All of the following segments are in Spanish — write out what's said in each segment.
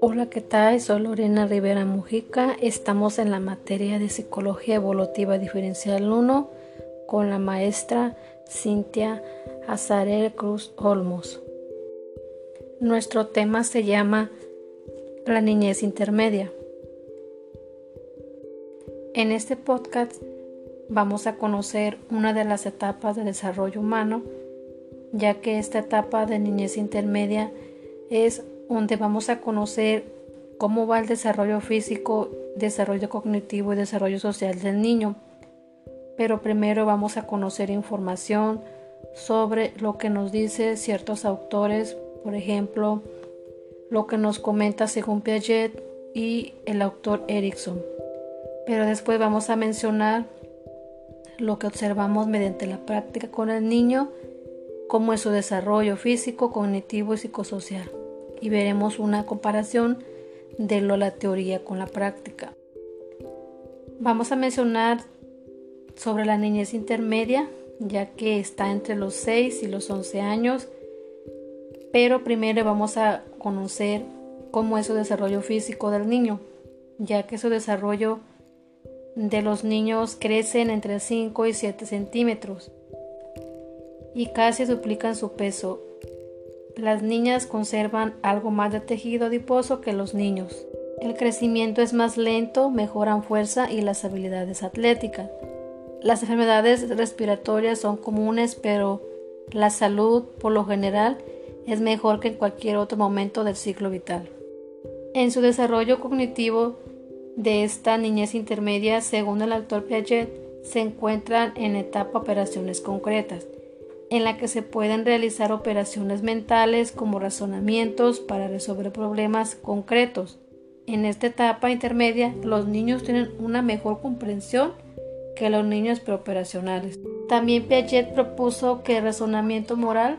Hola, ¿qué tal? Soy Lorena Rivera Mujica. Estamos en la materia de Psicología Evolutiva Diferencial 1 con la maestra Cintia Azarel Cruz Olmos. Nuestro tema se llama La niñez intermedia. En este podcast vamos a conocer una de las etapas de desarrollo humano, ya que esta etapa de niñez intermedia es donde vamos a conocer cómo va el desarrollo físico, desarrollo cognitivo y desarrollo social del niño. Pero primero vamos a conocer información sobre lo que nos dice ciertos autores, por ejemplo, lo que nos comenta según Piaget y el autor Erickson pero después vamos a mencionar lo que observamos mediante la práctica con el niño, cómo es su desarrollo físico, cognitivo y psicosocial. Y veremos una comparación de lo, la teoría con la práctica. Vamos a mencionar sobre la niñez intermedia, ya que está entre los 6 y los 11 años, pero primero vamos a conocer cómo es su desarrollo físico del niño, ya que su desarrollo de los niños crecen entre 5 y 7 centímetros y casi duplican su peso. Las niñas conservan algo más de tejido adiposo que los niños. El crecimiento es más lento, mejoran fuerza y las habilidades atléticas. Las enfermedades respiratorias son comunes, pero la salud, por lo general, es mejor que en cualquier otro momento del ciclo vital. En su desarrollo cognitivo de esta niñez intermedia, según el autor Piaget, se encuentran en etapa operaciones concretas, en la que se pueden realizar operaciones mentales como razonamientos para resolver problemas concretos. En esta etapa intermedia, los niños tienen una mejor comprensión que los niños preoperacionales. También Piaget propuso que el razonamiento moral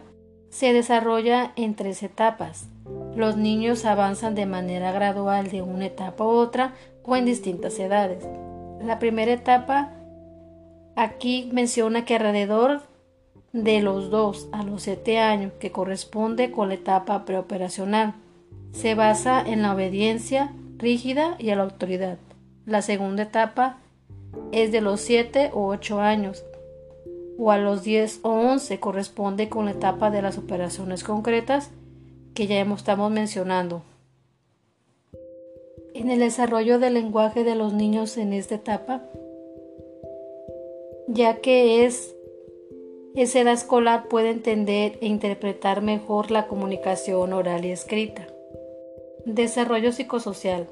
se desarrolla en tres etapas. Los niños avanzan de manera gradual de una etapa a otra o en distintas edades. La primera etapa aquí menciona que alrededor de los 2 a los 7 años, que corresponde con la etapa preoperacional, se basa en la obediencia rígida y a la autoridad. La segunda etapa es de los 7 o 8 años, o a los 10 o 11 corresponde con la etapa de las operaciones concretas que ya estamos mencionando. En el desarrollo del lenguaje de los niños en esta etapa, ya que es esa edad escolar puede entender e interpretar mejor la comunicación oral y escrita. Desarrollo psicosocial.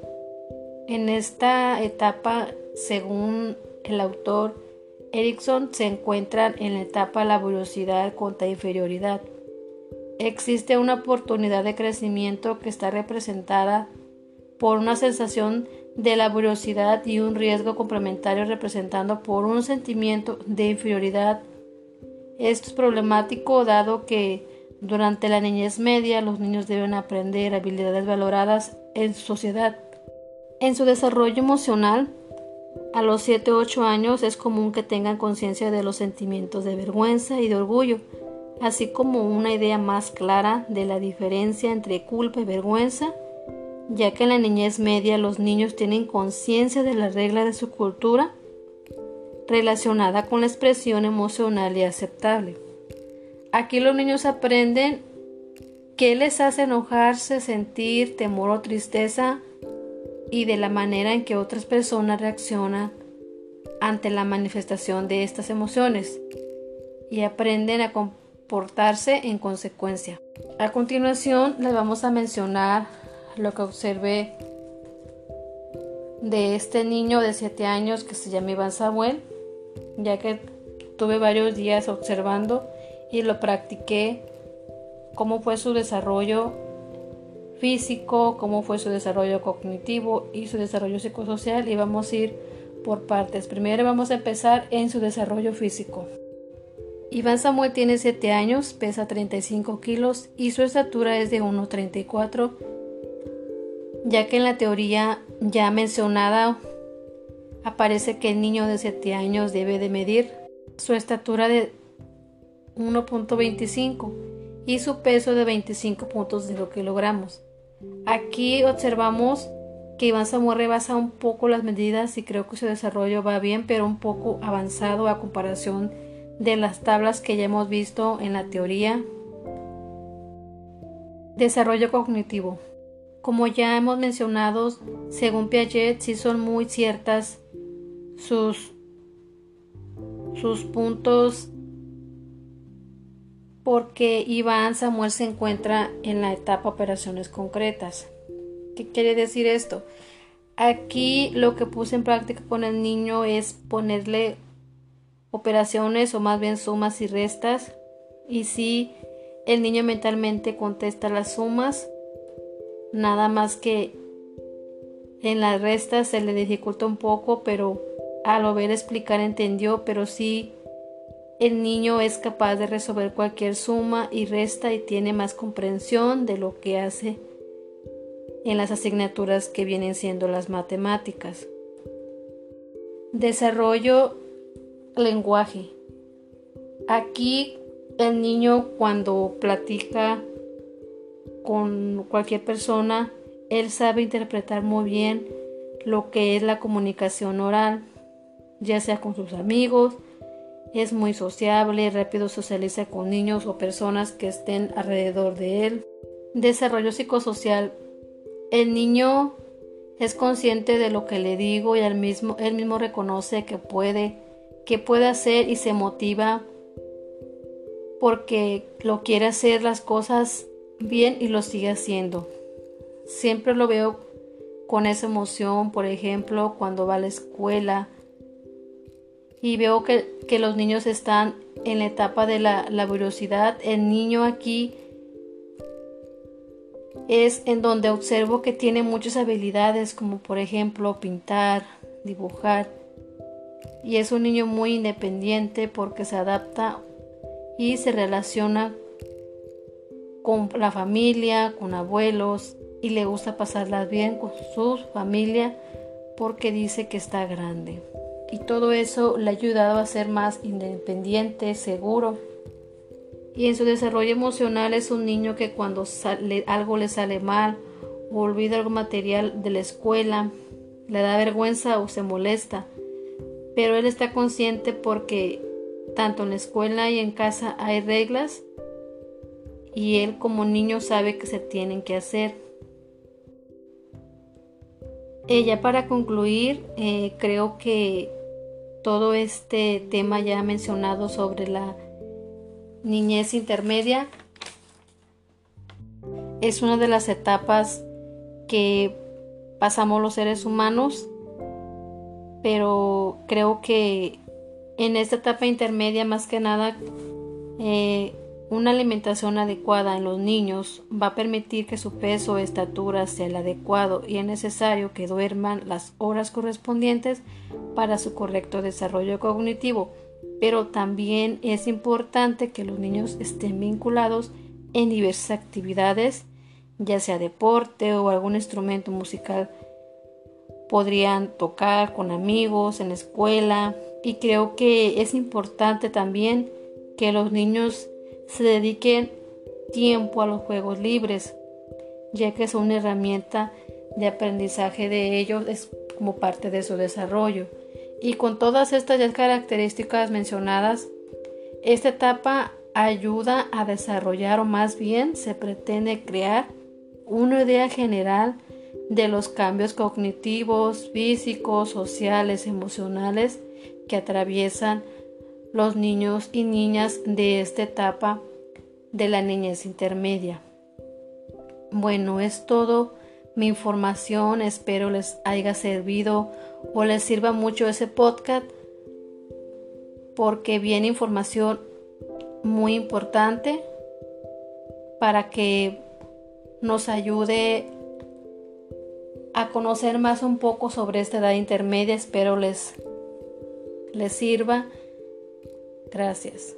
En esta etapa, según el autor Erickson, se encuentran en la etapa laboriosidad contra inferioridad. Existe una oportunidad de crecimiento que está representada por una sensación de laboriosidad y un riesgo complementario representado por un sentimiento de inferioridad. Esto es problemático dado que durante la niñez media los niños deben aprender habilidades valoradas en su sociedad. En su desarrollo emocional, a los 7-8 años es común que tengan conciencia de los sentimientos de vergüenza y de orgullo, así como una idea más clara de la diferencia entre culpa y vergüenza ya que en la niñez media los niños tienen conciencia de la regla de su cultura relacionada con la expresión emocional y aceptable. Aquí los niños aprenden qué les hace enojarse, sentir temor o tristeza y de la manera en que otras personas reaccionan ante la manifestación de estas emociones y aprenden a comportarse en consecuencia. A continuación les vamos a mencionar lo que observé de este niño de 7 años que se llama Iván Samuel, ya que tuve varios días observando y lo practiqué, cómo fue su desarrollo físico, cómo fue su desarrollo cognitivo y su desarrollo psicosocial y vamos a ir por partes. Primero vamos a empezar en su desarrollo físico. Iván Samuel tiene 7 años, pesa 35 kilos y su estatura es de 1,34 ya que en la teoría ya mencionada aparece que el niño de 7 años debe de medir su estatura de 1.25 y su peso de 25.0 kilogramos. Aquí observamos que Iván Samuel rebasa un poco las medidas y creo que su desarrollo va bien, pero un poco avanzado a comparación de las tablas que ya hemos visto en la teoría. Desarrollo cognitivo. Como ya hemos mencionado, según Piaget, sí son muy ciertas sus, sus puntos porque Iván Samuel se encuentra en la etapa operaciones concretas. ¿Qué quiere decir esto? Aquí lo que puse en práctica con el niño es ponerle operaciones o más bien sumas y restas y si el niño mentalmente contesta las sumas nada más que en las restas se le dificulta un poco pero al ver explicar entendió pero sí el niño es capaz de resolver cualquier suma y resta y tiene más comprensión de lo que hace en las asignaturas que vienen siendo las matemáticas. Desarrollo lenguaje. Aquí el niño cuando platica con cualquier persona, él sabe interpretar muy bien lo que es la comunicación oral, ya sea con sus amigos, es muy sociable, rápido socializa con niños o personas que estén alrededor de él. Desarrollo psicosocial. El niño es consciente de lo que le digo y él mismo, él mismo reconoce que puede, que puede hacer y se motiva porque lo quiere hacer las cosas bien y lo sigue haciendo. Siempre lo veo con esa emoción, por ejemplo, cuando va a la escuela, y veo que, los niños están en la etapa de la laboriosidad. El niño aquí es en donde observo que tiene muchas habilidades como por ejemplo pintar, dibujar. Y es un niño muy independiente porque se adapta y se relaciona con la familia, con abuelos y le gusta pasarlas bien con su familia porque dice que está grande y todo eso le ha ayudado a ser más independiente, seguro. Y en su desarrollo emocional es un niño que cuando algo le sale mal o olvida algo material de la escuela, le da vergüenza o se molesta. Pero él está consciente porque tanto en la escuela y en casa hay reglas y él como niño sabe que se tienen que hacer. Ella para concluir, eh, creo que todo este tema ya mencionado sobre la niñez intermedia es una de las etapas que pasamos los seres humanos, pero creo que en esta etapa intermedia más que nada eh, una alimentación adecuada en los niños va a permitir que su peso o estatura sea el adecuado y es necesario que duerman las horas correspondientes para su correcto desarrollo cognitivo, pero también es importante que los niños estén vinculados en diversas actividades, ya sea deporte o algún instrumento musical. Podrían tocar con amigos en la escuela y creo que es importante también que los niños se dediquen tiempo a los juegos libres, ya que es una herramienta de aprendizaje de ellos es como parte de su desarrollo. Y con todas estas características mencionadas, esta etapa ayuda a desarrollar o más bien se pretende crear una idea general de los cambios cognitivos, físicos, sociales, emocionales que atraviesan los niños y niñas de esta etapa de la niñez intermedia. Bueno, es todo mi información. Espero les haya servido o les sirva mucho ese podcast porque viene información muy importante para que nos ayude a conocer más un poco sobre esta edad intermedia. Espero les, les sirva. Gracias.